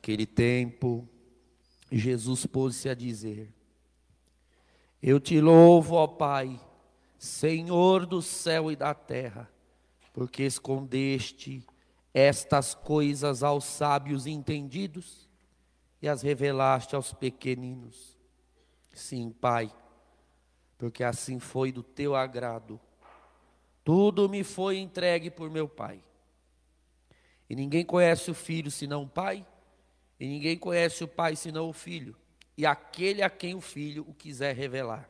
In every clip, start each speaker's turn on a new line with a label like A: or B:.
A: Naquele tempo, Jesus pôs-se a dizer: Eu te louvo, ó Pai, Senhor do céu e da terra, porque escondeste estas coisas aos sábios entendidos e as revelaste aos pequeninos. Sim, Pai, porque assim foi do teu agrado. Tudo me foi entregue por meu Pai. E ninguém conhece o filho senão o Pai, e ninguém conhece o Pai senão o Filho, e aquele a quem o Filho o quiser revelar.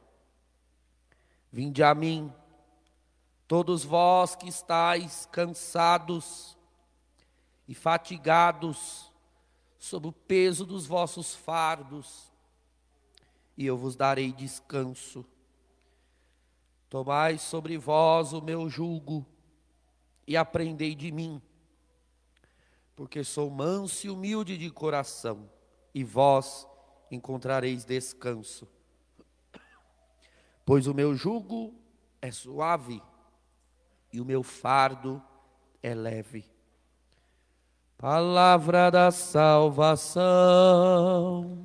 A: Vinde a mim, todos vós que estáis cansados e fatigados sob o peso dos vossos fardos, e eu vos darei descanso. Tomai sobre vós o meu jugo e aprendei de mim porque sou manso e humilde de coração, e vós encontrareis descanso. Pois o meu jugo é suave e o meu fardo é leve. Palavra da salvação.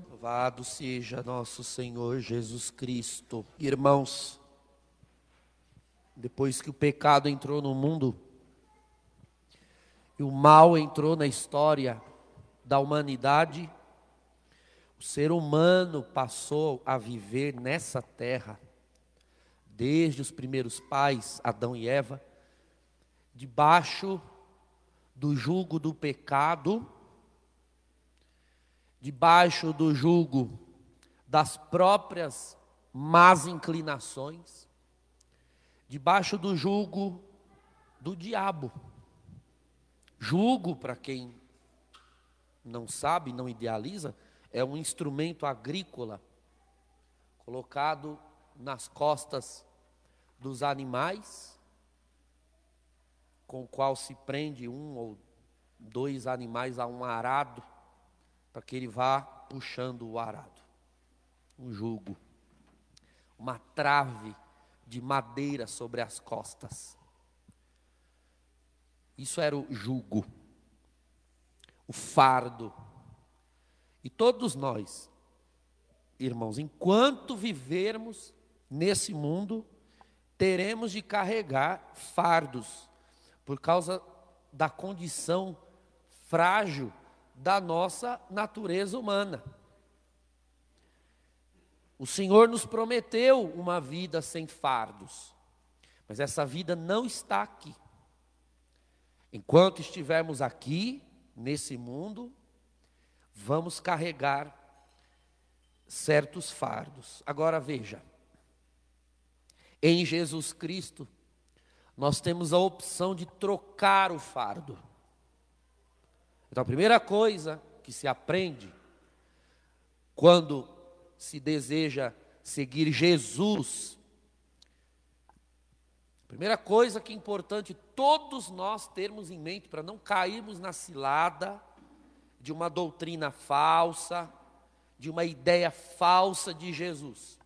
A: Louvado seja nosso Senhor Jesus Cristo. Irmãos, depois que o pecado entrou no mundo, e o mal entrou na história da humanidade, o ser humano passou a viver nessa terra, desde os primeiros pais, Adão e Eva, debaixo do jugo do pecado, debaixo do jugo das próprias más inclinações, debaixo do jugo do diabo. Jugo, para quem não sabe, não idealiza, é um instrumento agrícola colocado nas costas dos animais, com o qual se prende um ou dois animais a um arado, para que ele vá puxando o arado. Um jugo, uma trave de madeira sobre as costas. Isso era o jugo, o fardo. E todos nós, irmãos, enquanto vivermos nesse mundo, teremos de carregar fardos, por causa da condição frágil da nossa natureza humana. O Senhor nos prometeu uma vida sem fardos, mas essa vida não está aqui. Enquanto estivermos aqui, nesse mundo, vamos carregar certos fardos. Agora veja, em Jesus Cristo, nós temos a opção de trocar o fardo. Então, a primeira coisa que se aprende quando se deseja seguir Jesus Primeira coisa que é importante todos nós termos em mente para não cairmos na cilada de uma doutrina falsa, de uma ideia falsa de Jesus.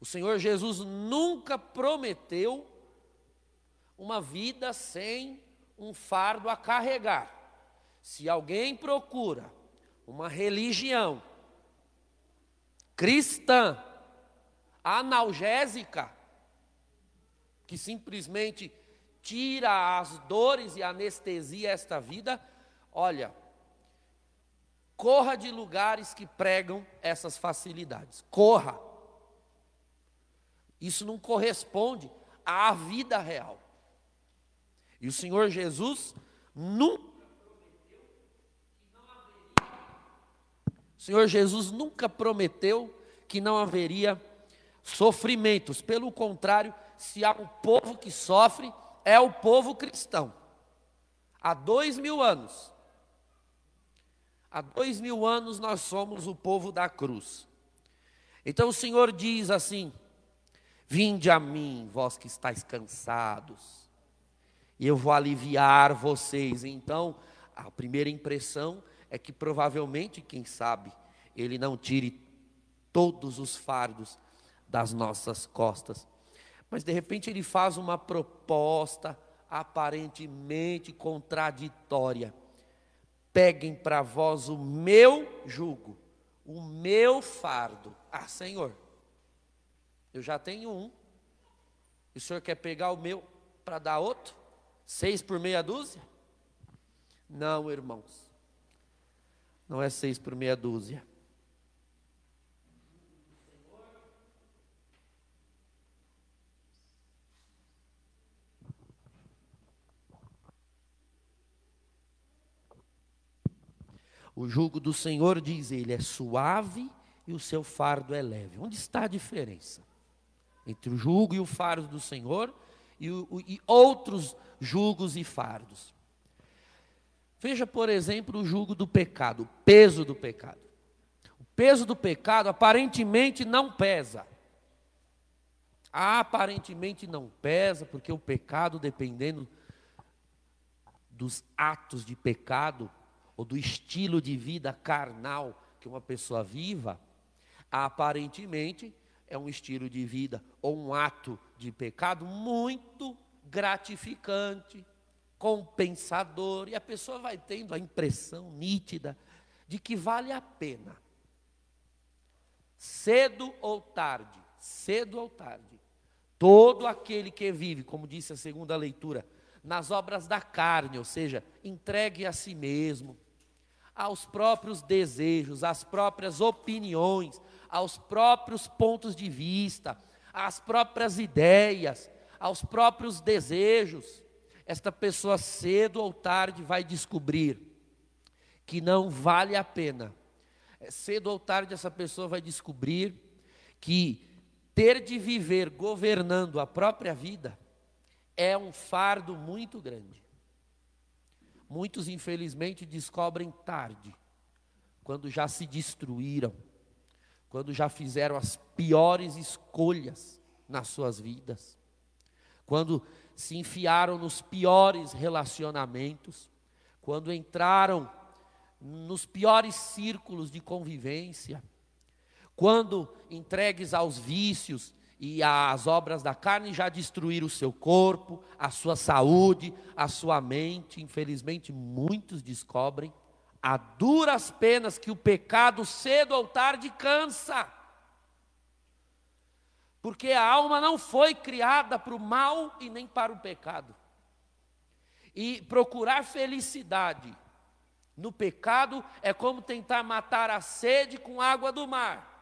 A: O Senhor Jesus nunca prometeu uma vida sem um fardo a carregar. Se alguém procura uma religião cristã, analgésica, que simplesmente tira as dores e anestesia esta vida, olha, corra de lugares que pregam essas facilidades. Corra. Isso não corresponde à vida real. E o Senhor Jesus nunca Senhor Jesus nunca prometeu que não haveria sofrimentos, pelo contrário, se há um povo que sofre, é o povo cristão. Há dois mil anos, há dois mil anos nós somos o povo da cruz. Então o Senhor diz assim: Vinde a mim, vós que estáis cansados, e eu vou aliviar vocês. Então, a primeira impressão é que provavelmente, quem sabe, Ele não tire todos os fardos das nossas costas mas de repente ele faz uma proposta aparentemente contraditória. peguem para vós o meu jugo, o meu fardo. Ah, Senhor, eu já tenho um. E o senhor quer pegar o meu para dar outro? Seis por meia dúzia? Não, irmãos. Não é seis por meia dúzia. O jugo do Senhor, diz ele, é suave e o seu fardo é leve. Onde está a diferença entre o jugo e o fardo do Senhor e, o, e outros jugos e fardos? Veja, por exemplo, o jugo do pecado, o peso do pecado. O peso do pecado aparentemente não pesa. Aparentemente não pesa, porque o pecado, dependendo dos atos de pecado, ou do estilo de vida carnal que uma pessoa viva, aparentemente é um estilo de vida ou um ato de pecado muito gratificante, compensador, e a pessoa vai tendo a impressão nítida de que vale a pena. Cedo ou tarde, cedo ou tarde, todo aquele que vive, como disse a segunda leitura, nas obras da carne, ou seja, entregue a si mesmo, aos próprios desejos, às próprias opiniões, aos próprios pontos de vista, às próprias ideias, aos próprios desejos, esta pessoa cedo ou tarde vai descobrir que não vale a pena. É, cedo ou tarde essa pessoa vai descobrir que ter de viver governando a própria vida é um fardo muito grande. Muitos, infelizmente, descobrem tarde, quando já se destruíram, quando já fizeram as piores escolhas nas suas vidas, quando se enfiaram nos piores relacionamentos, quando entraram nos piores círculos de convivência, quando entregues aos vícios e as obras da carne já destruíram o seu corpo, a sua saúde, a sua mente. Infelizmente, muitos descobrem a duras penas que o pecado cedo ou tarde cansa. Porque a alma não foi criada para o mal e nem para o pecado. E procurar felicidade no pecado é como tentar matar a sede com água do mar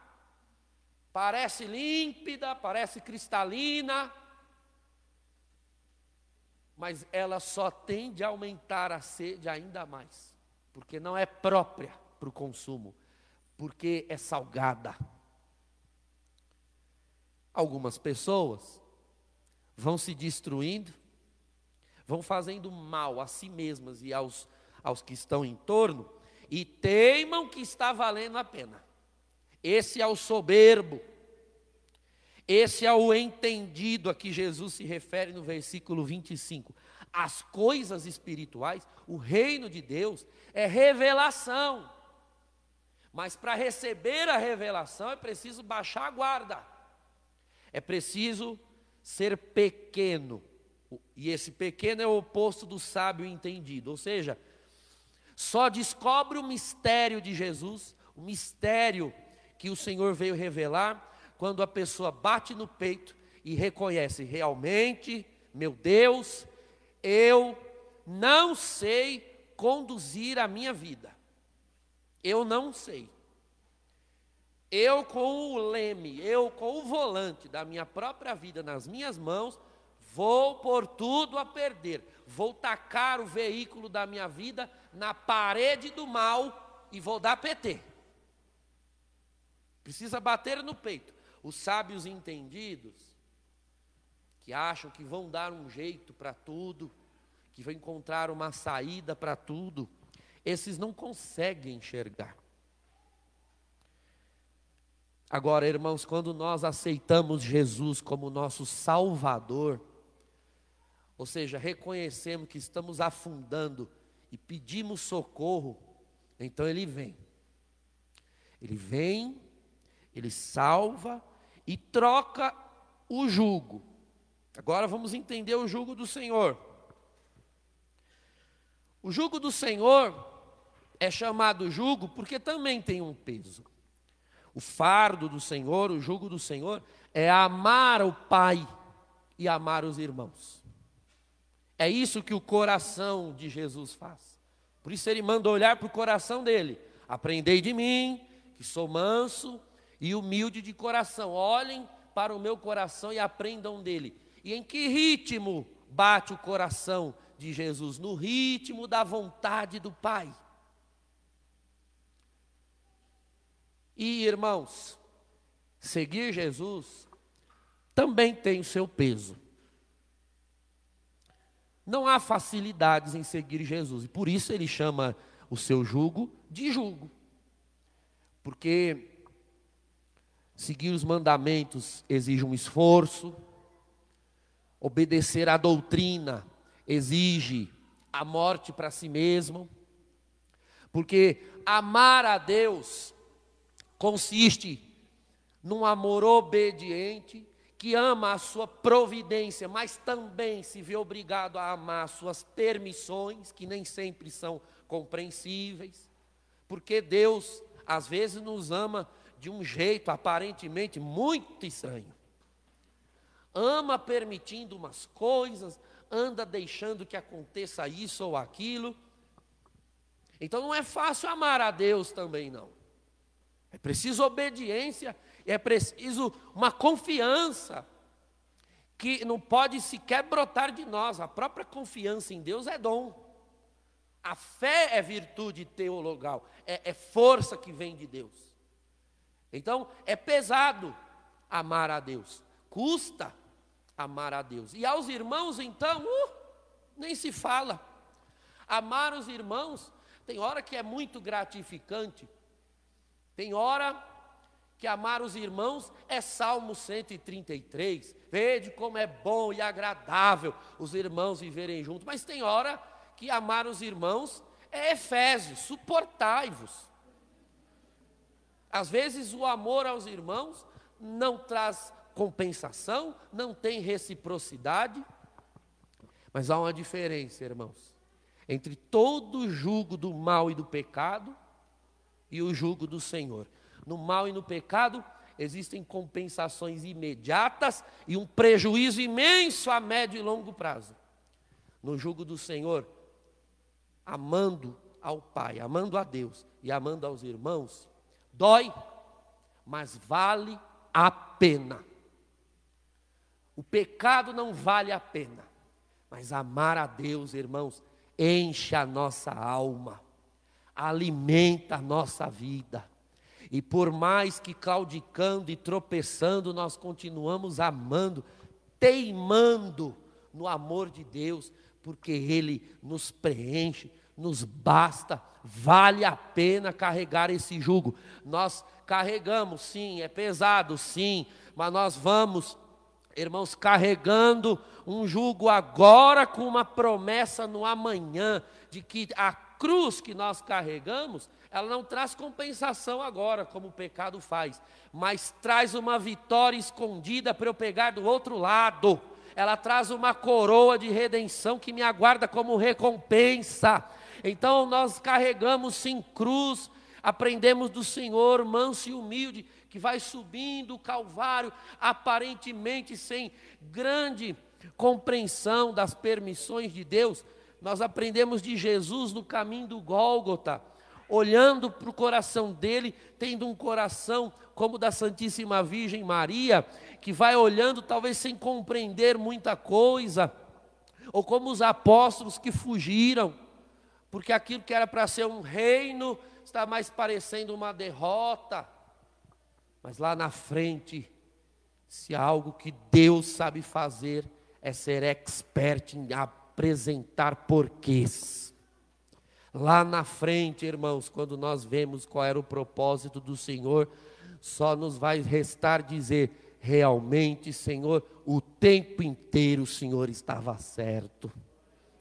A: parece límpida, parece cristalina, mas ela só tende a aumentar a sede ainda mais, porque não é própria para o consumo, porque é salgada. Algumas pessoas vão se destruindo, vão fazendo mal a si mesmas e aos, aos que estão em torno, e teimam que está valendo a pena. Esse é o soberbo. Esse é o entendido a que Jesus se refere no versículo 25. As coisas espirituais, o reino de Deus, é revelação. Mas para receber a revelação é preciso baixar a guarda. É preciso ser pequeno. E esse pequeno é o oposto do sábio entendido. Ou seja, só descobre o mistério de Jesus, o mistério que o Senhor veio revelar quando a pessoa bate no peito e reconhece realmente, meu Deus, eu não sei conduzir a minha vida. Eu não sei. Eu com o leme, eu com o volante da minha própria vida nas minhas mãos, vou por tudo a perder. Vou tacar o veículo da minha vida na parede do mal e vou dar PT. Precisa bater no peito. Os sábios entendidos, que acham que vão dar um jeito para tudo, que vão encontrar uma saída para tudo, esses não conseguem enxergar. Agora, irmãos, quando nós aceitamos Jesus como nosso Salvador, ou seja, reconhecemos que estamos afundando e pedimos socorro, então Ele vem. Ele vem, Ele salva, e troca o jugo. Agora vamos entender o jugo do Senhor. O jugo do Senhor é chamado jugo porque também tem um peso. O fardo do Senhor, o jugo do Senhor, é amar o Pai e amar os irmãos. É isso que o coração de Jesus faz. Por isso ele manda olhar para o coração dele. Aprendei de mim, que sou manso e humilde de coração. Olhem para o meu coração e aprendam dele. E em que ritmo bate o coração de Jesus? No ritmo da vontade do Pai. E irmãos, seguir Jesus também tem o seu peso. Não há facilidades em seguir Jesus, e por isso ele chama o seu jugo de jugo. Porque seguir os mandamentos exige um esforço, obedecer à doutrina exige a morte para si mesmo, porque amar a Deus consiste num amor obediente que ama a sua providência, mas também se vê obrigado a amar suas permissões, que nem sempre são compreensíveis, porque Deus às vezes nos ama de um jeito aparentemente muito estranho. Ama permitindo umas coisas, anda deixando que aconteça isso ou aquilo. Então não é fácil amar a Deus também não. É preciso obediência, é preciso uma confiança que não pode sequer brotar de nós. A própria confiança em Deus é dom. A fé é virtude teologal, é, é força que vem de Deus. Então, é pesado amar a Deus, custa amar a Deus. E aos irmãos, então, uh, nem se fala. Amar os irmãos, tem hora que é muito gratificante, tem hora que amar os irmãos é Salmo 133. Vede como é bom e agradável os irmãos viverem juntos. Mas tem hora que amar os irmãos é Efésios, suportai-vos. Às vezes o amor aos irmãos não traz compensação, não tem reciprocidade. Mas há uma diferença, irmãos, entre todo o jugo do mal e do pecado e o jugo do Senhor. No mal e no pecado existem compensações imediatas e um prejuízo imenso a médio e longo prazo. No jugo do Senhor, amando ao Pai, amando a Deus e amando aos irmãos, dói, mas vale a pena. O pecado não vale a pena, mas amar a Deus, irmãos, enche a nossa alma alimenta a nossa vida. E por mais que claudicando e tropeçando, nós continuamos amando, teimando no amor de Deus, porque Ele nos preenche, nos basta, vale a pena carregar esse jugo. Nós carregamos, sim, é pesado, sim, mas nós vamos, irmãos, carregando um jugo agora com uma promessa no amanhã, de que a cruz que nós carregamos, ela não traz compensação agora, como o pecado faz, mas traz uma vitória escondida para eu pegar do outro lado. Ela traz uma coroa de redenção que me aguarda como recompensa. Então nós carregamos sim cruz, aprendemos do Senhor manso e humilde, que vai subindo o Calvário, aparentemente sem grande compreensão das permissões de Deus, nós aprendemos de Jesus no caminho do Gólgota, olhando para o coração dele, tendo um coração como o da Santíssima Virgem Maria, que vai olhando talvez sem compreender muita coisa, ou como os apóstolos que fugiram, porque aquilo que era para ser um reino está mais parecendo uma derrota. Mas lá na frente, se há algo que Deus sabe fazer, é ser expert em apresentar porquês. Lá na frente, irmãos, quando nós vemos qual era o propósito do Senhor, só nos vai restar dizer: realmente, Senhor, o tempo inteiro o Senhor estava certo.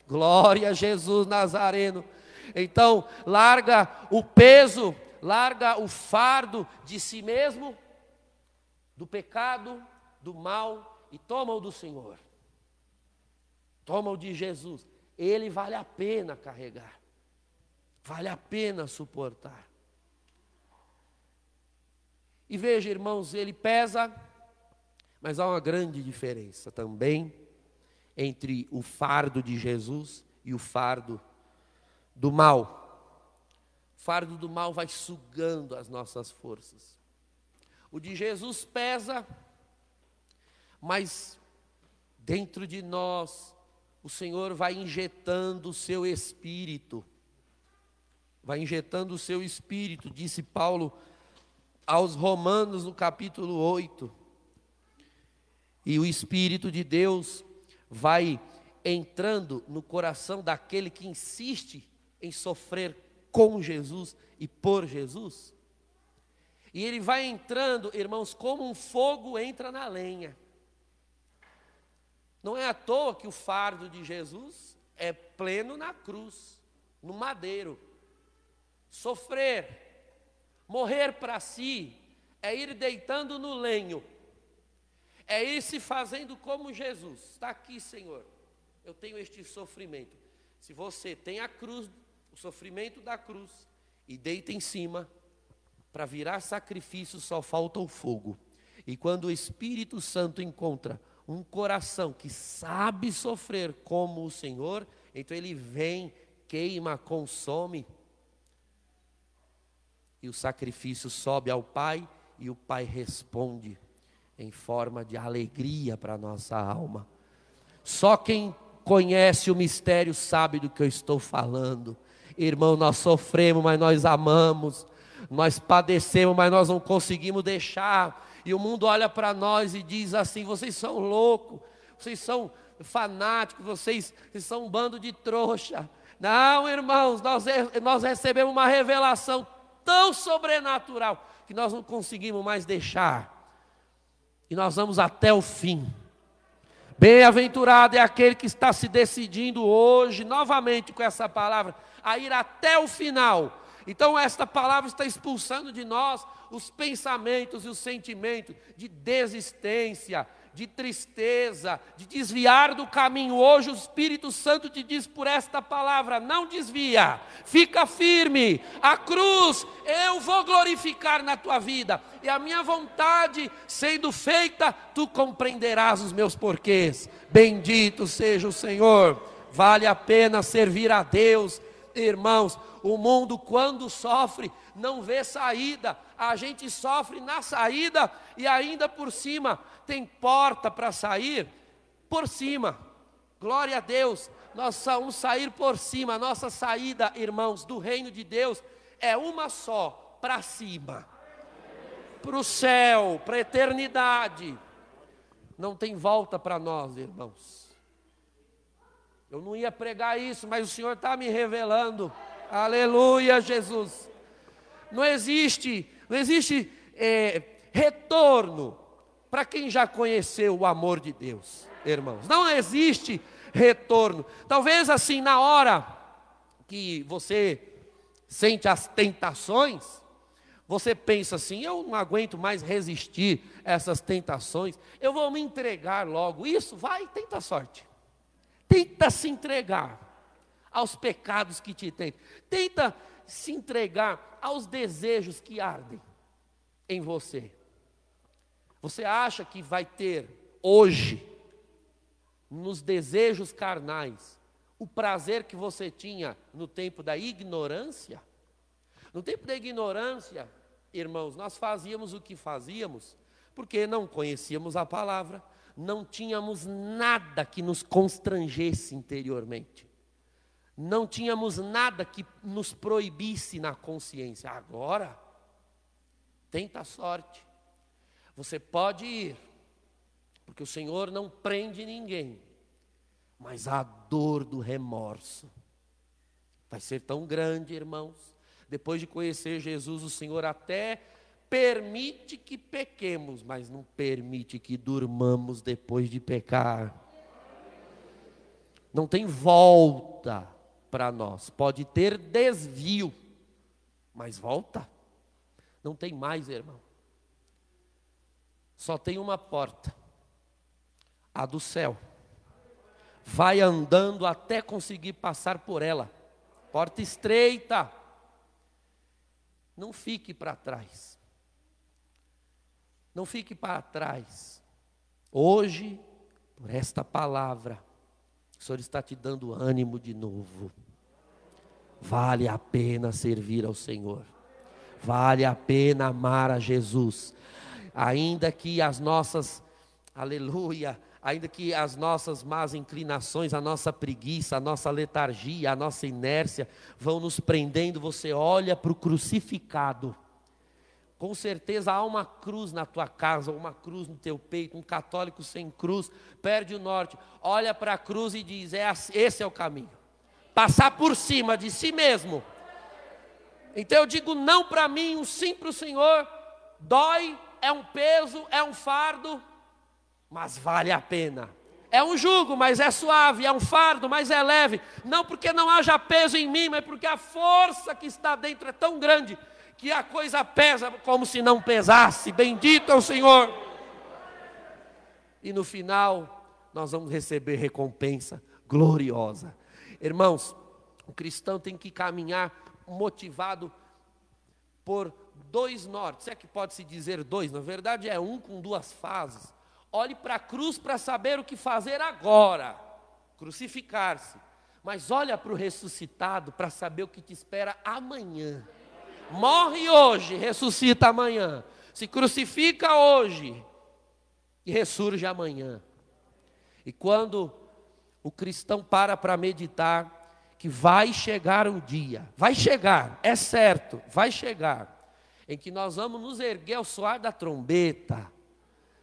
A: Glória a Jesus Nazareno. Então, larga o peso, larga o fardo de si mesmo, do pecado, do mal, e toma o do Senhor. Toma o de Jesus. Ele vale a pena carregar. Vale a pena suportar. E veja, irmãos, ele pesa, mas há uma grande diferença também entre o fardo de Jesus e o fardo do mal. O fardo do mal vai sugando as nossas forças. O de Jesus pesa, mas dentro de nós o Senhor vai injetando o seu espírito. Vai injetando o seu espírito, disse Paulo aos Romanos no capítulo 8. E o espírito de Deus vai entrando no coração daquele que insiste em sofrer com Jesus e por Jesus. E ele vai entrando, irmãos, como um fogo entra na lenha. Não é à toa que o fardo de Jesus é pleno na cruz, no madeiro. Sofrer, morrer para si, é ir deitando no lenho, é ir se fazendo como Jesus. Está aqui, Senhor, eu tenho este sofrimento. Se você tem a cruz, o sofrimento da cruz, e deita em cima, para virar sacrifício só falta o fogo. E quando o Espírito Santo encontra um coração que sabe sofrer como o Senhor, então ele vem, queima, consome. E o sacrifício sobe ao Pai e o Pai responde em forma de alegria para a nossa alma. Só quem conhece o mistério sabe do que eu estou falando. Irmão, nós sofremos, mas nós amamos. Nós padecemos, mas nós não conseguimos deixar e o mundo olha para nós e diz assim: vocês são loucos, vocês são fanáticos, vocês, vocês são um bando de trouxa. Não, irmãos, nós, nós recebemos uma revelação tão sobrenatural que nós não conseguimos mais deixar. E nós vamos até o fim. Bem-aventurado é aquele que está se decidindo hoje, novamente com essa palavra, a ir até o final. Então, esta palavra está expulsando de nós os pensamentos e os sentimentos de desistência, de tristeza, de desviar do caminho. Hoje o Espírito Santo te diz por esta palavra: não desvia, fica firme. A cruz eu vou glorificar na tua vida, e a minha vontade sendo feita, tu compreenderás os meus porquês. Bendito seja o Senhor. Vale a pena servir a Deus, irmãos. O mundo, quando sofre, não vê saída, a gente sofre na saída e ainda por cima tem porta para sair por cima. Glória a Deus, nós vamos sair por cima. Nossa saída, irmãos, do reino de Deus é uma só, para cima. Para o céu, para a eternidade. Não tem volta para nós, irmãos. Eu não ia pregar isso, mas o Senhor está me revelando. Aleluia, Jesus. Não existe, não existe é, retorno para quem já conheceu o amor de Deus, irmãos. Não existe retorno. Talvez assim, na hora que você sente as tentações, você pensa assim: eu não aguento mais resistir a essas tentações, eu vou me entregar logo. Isso, vai, tenta sorte. Tenta se entregar aos pecados que te tem. Tenta se entregar aos desejos que ardem em você. Você acha que vai ter hoje, nos desejos carnais, o prazer que você tinha no tempo da ignorância? No tempo da ignorância, irmãos, nós fazíamos o que fazíamos porque não conhecíamos a palavra, não tínhamos nada que nos constrangesse interiormente não tínhamos nada que nos proibisse na consciência. Agora, tenta a sorte. Você pode ir, porque o Senhor não prende ninguém, mas a dor do remorso vai ser tão grande, irmãos. Depois de conhecer Jesus, o Senhor até permite que pequemos, mas não permite que durmamos depois de pecar. Não tem volta para nós. Pode ter desvio, mas volta. Não tem mais, irmão. Só tem uma porta, a do céu. Vai andando até conseguir passar por ela. porta estreita. Não fique para trás. Não fique para trás. Hoje, por esta palavra, o Senhor está te dando ânimo de novo. Vale a pena servir ao Senhor. Vale a pena amar a Jesus. Ainda que as nossas, aleluia, ainda que as nossas más inclinações, a nossa preguiça, a nossa letargia, a nossa inércia vão nos prendendo, você olha para o crucificado. Com certeza há uma cruz na tua casa, uma cruz no teu peito, um católico sem cruz, perde o norte, olha para a cruz e diz: é, esse é o caminho. Passar por cima de si mesmo. Então eu digo não para mim, um sim para o Senhor. Dói, é um peso, é um fardo, mas vale a pena. É um jugo, mas é suave, é um fardo, mas é leve. Não porque não haja peso em mim, mas porque a força que está dentro é tão grande que a coisa pesa como se não pesasse. Bendito é o Senhor. E no final, nós vamos receber recompensa gloriosa. Irmãos, o cristão tem que caminhar motivado por dois nortes. É que pode se dizer dois, na verdade é um com duas fases. Olhe para a cruz para saber o que fazer agora, crucificar-se. Mas olha para o ressuscitado para saber o que te espera amanhã. Morre hoje, ressuscita amanhã. Se crucifica hoje e ressurge amanhã. E quando o cristão para para meditar que vai chegar um dia, vai chegar, é certo, vai chegar, em que nós vamos nos erguer ao soar da trombeta,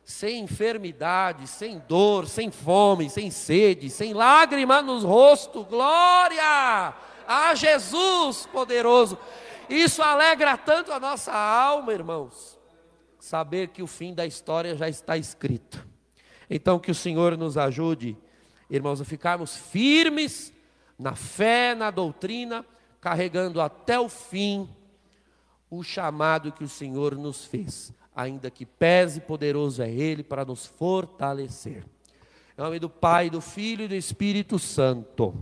A: sem enfermidade, sem dor, sem fome, sem sede, sem lágrima nos rostos. Glória a Jesus poderoso. Isso alegra tanto a nossa alma, irmãos. Saber que o fim da história já está escrito. Então que o Senhor nos ajude, irmãos, a ficarmos firmes na fé, na doutrina, carregando até o fim o chamado que o Senhor nos fez ainda que pese, poderoso é Ele para nos fortalecer. Em nome do Pai, do Filho e do Espírito Santo.